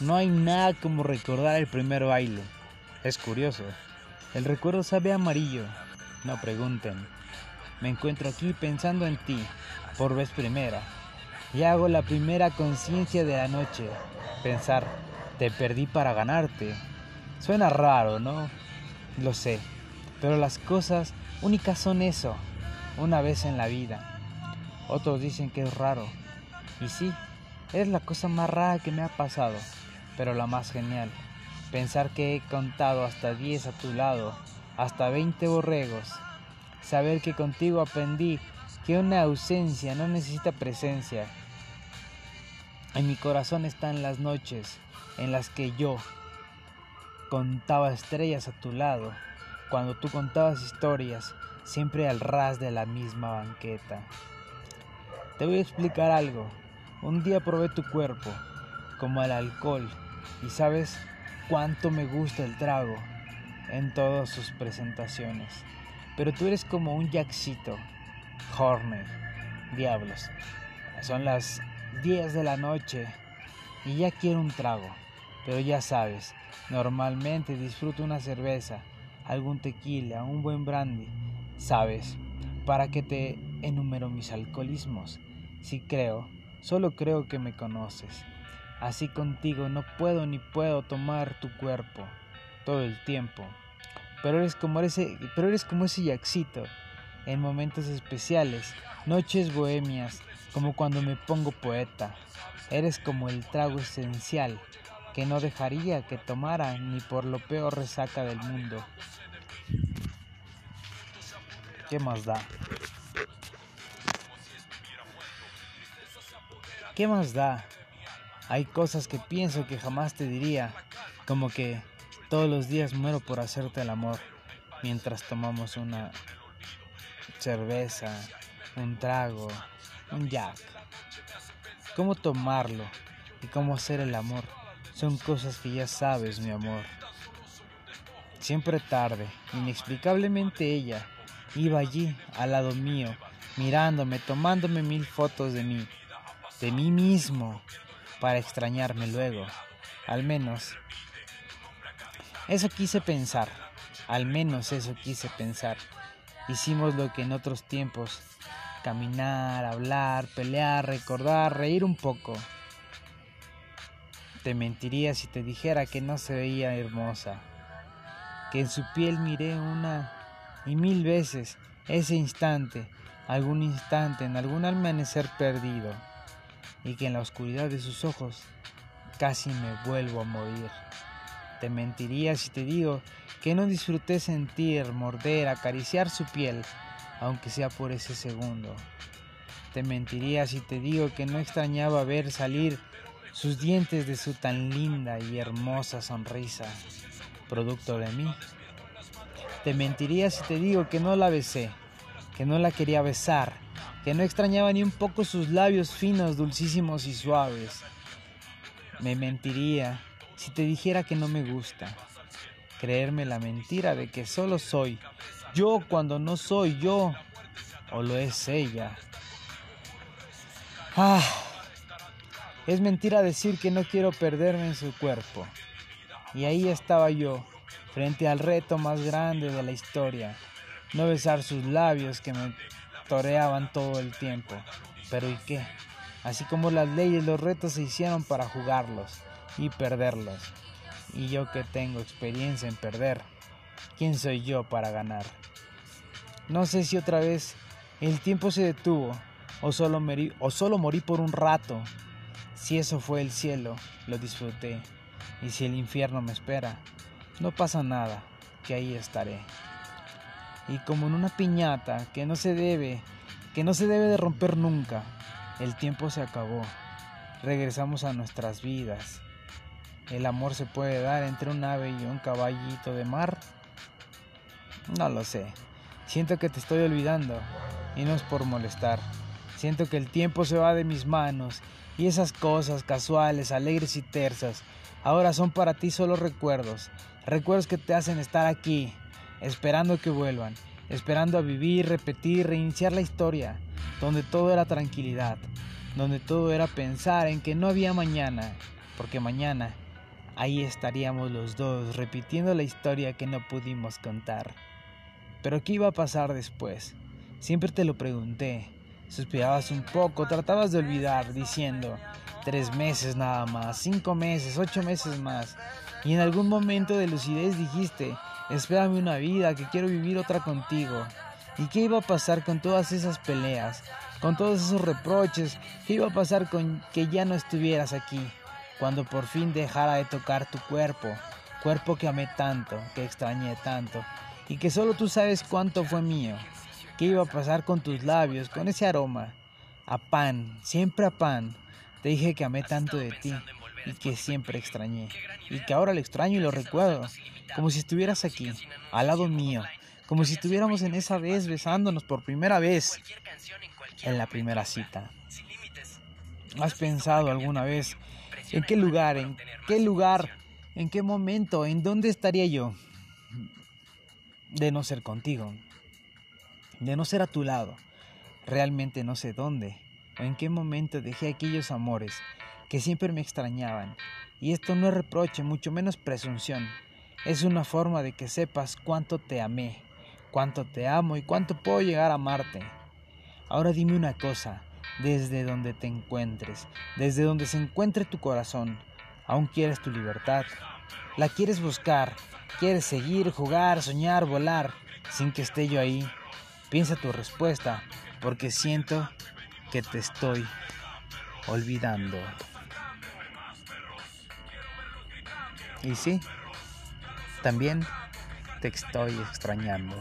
No hay nada como recordar el primer baile. Es curioso. El recuerdo sabe amarillo. No pregunten. Me encuentro aquí pensando en ti, por vez primera. Y hago la primera conciencia de la noche. Pensar, te perdí para ganarte. Suena raro, ¿no? Lo sé. Pero las cosas únicas son eso. Una vez en la vida. Otros dicen que es raro. Y sí, es la cosa más rara que me ha pasado pero la más genial. Pensar que he contado hasta 10 a tu lado, hasta 20 borregos. Saber que contigo aprendí que una ausencia no necesita presencia. En mi corazón están las noches en las que yo contaba estrellas a tu lado, cuando tú contabas historias, siempre al ras de la misma banqueta. Te voy a explicar algo. Un día probé tu cuerpo, como el alcohol, y sabes cuánto me gusta el trago en todas sus presentaciones. Pero tú eres como un jackcito. Horner. Diablos. Son las 10 de la noche y ya quiero un trago. Pero ya sabes, normalmente disfruto una cerveza, algún tequila, un buen brandy. ¿Sabes? ¿Para que te enumero mis alcoholismos? Si creo, solo creo que me conoces. Así contigo no puedo ni puedo tomar tu cuerpo todo el tiempo. Pero eres como ese, pero eres como ese yaxito en momentos especiales, noches bohemias, como cuando me pongo poeta. Eres como el trago esencial que no dejaría que tomara ni por lo peor resaca del mundo. ¿Qué más da? ¿Qué más da? Hay cosas que pienso que jamás te diría, como que todos los días muero por hacerte el amor, mientras tomamos una cerveza, un trago, un jack. Cómo tomarlo y cómo hacer el amor son cosas que ya sabes, mi amor. Siempre tarde, inexplicablemente ella iba allí al lado mío, mirándome, tomándome mil fotos de mí, de mí mismo, para extrañarme luego. Al menos. Eso quise pensar. Al menos eso quise pensar. Hicimos lo que en otros tiempos. Caminar, hablar, pelear, recordar, reír un poco. Te mentiría si te dijera que no se veía hermosa. Que en su piel miré una y mil veces ese instante, algún instante en algún amanecer perdido y que en la oscuridad de sus ojos casi me vuelvo a morir. Te mentiría si te digo que no disfruté sentir, morder, acariciar su piel, aunque sea por ese segundo. Te mentiría si te digo que no extrañaba ver salir sus dientes de su tan linda y hermosa sonrisa, producto de mí. Te mentiría si te digo que no la besé, que no la quería besar, que no extrañaba ni un poco sus labios finos, dulcísimos y suaves. Me mentiría si te dijera que no me gusta. Creerme la mentira de que solo soy yo cuando no soy yo, o lo es ella. Ah, es mentira decir que no quiero perderme en su cuerpo. Y ahí estaba yo, frente al reto más grande de la historia, no besar sus labios que me toreaban todo el tiempo. Pero ¿y qué? Así como las leyes, los retos se hicieron para jugarlos y perderlos. Y yo que tengo experiencia en perder, ¿quién soy yo para ganar? No sé si otra vez el tiempo se detuvo o solo, morí, o solo morí por un rato. Si eso fue el cielo, lo disfruté. Y si el infierno me espera, no pasa nada, que ahí estaré y como en una piñata que no se debe, que no se debe de romper nunca. El tiempo se acabó. Regresamos a nuestras vidas. El amor se puede dar entre un ave y un caballito de mar. No lo sé. Siento que te estoy olvidando y no es por molestar. Siento que el tiempo se va de mis manos y esas cosas casuales, alegres y tersas ahora son para ti solo recuerdos. Recuerdos que te hacen estar aquí, esperando que vuelvan, esperando a vivir, repetir, reiniciar la historia, donde todo era tranquilidad, donde todo era pensar en que no había mañana, porque mañana ahí estaríamos los dos repitiendo la historia que no pudimos contar. Pero ¿qué iba a pasar después? Siempre te lo pregunté. Suspirabas un poco, tratabas de olvidar, diciendo, tres meses nada más, cinco meses, ocho meses más. Y en algún momento de lucidez dijiste, espérame una vida, que quiero vivir otra contigo. ¿Y qué iba a pasar con todas esas peleas, con todos esos reproches? ¿Qué iba a pasar con que ya no estuvieras aquí? Cuando por fin dejara de tocar tu cuerpo, cuerpo que amé tanto, que extrañé tanto, y que solo tú sabes cuánto fue mío. ¿Qué iba a pasar con tus labios, con ese aroma? A pan, siempre a pan. Te dije que amé tanto de ti y que siempre extrañé, y que ahora lo extraño y lo recuerdo, como si estuvieras aquí, al lado mío, como si estuviéramos en esa vez besándonos por primera vez, en la primera cita. ¿Has pensado alguna vez en qué lugar, en qué lugar, en qué momento, en dónde estaría yo de no ser contigo, de no ser a tu lado? Realmente no sé dónde o en qué momento dejé aquellos amores que siempre me extrañaban. Y esto no es reproche, mucho menos presunción. Es una forma de que sepas cuánto te amé, cuánto te amo y cuánto puedo llegar a amarte. Ahora dime una cosa, desde donde te encuentres, desde donde se encuentre tu corazón, aún quieres tu libertad, la quieres buscar, quieres seguir, jugar, soñar, volar, sin que esté yo ahí. Piensa tu respuesta, porque siento que te estoy olvidando. Y sí, también te estoy extrañando.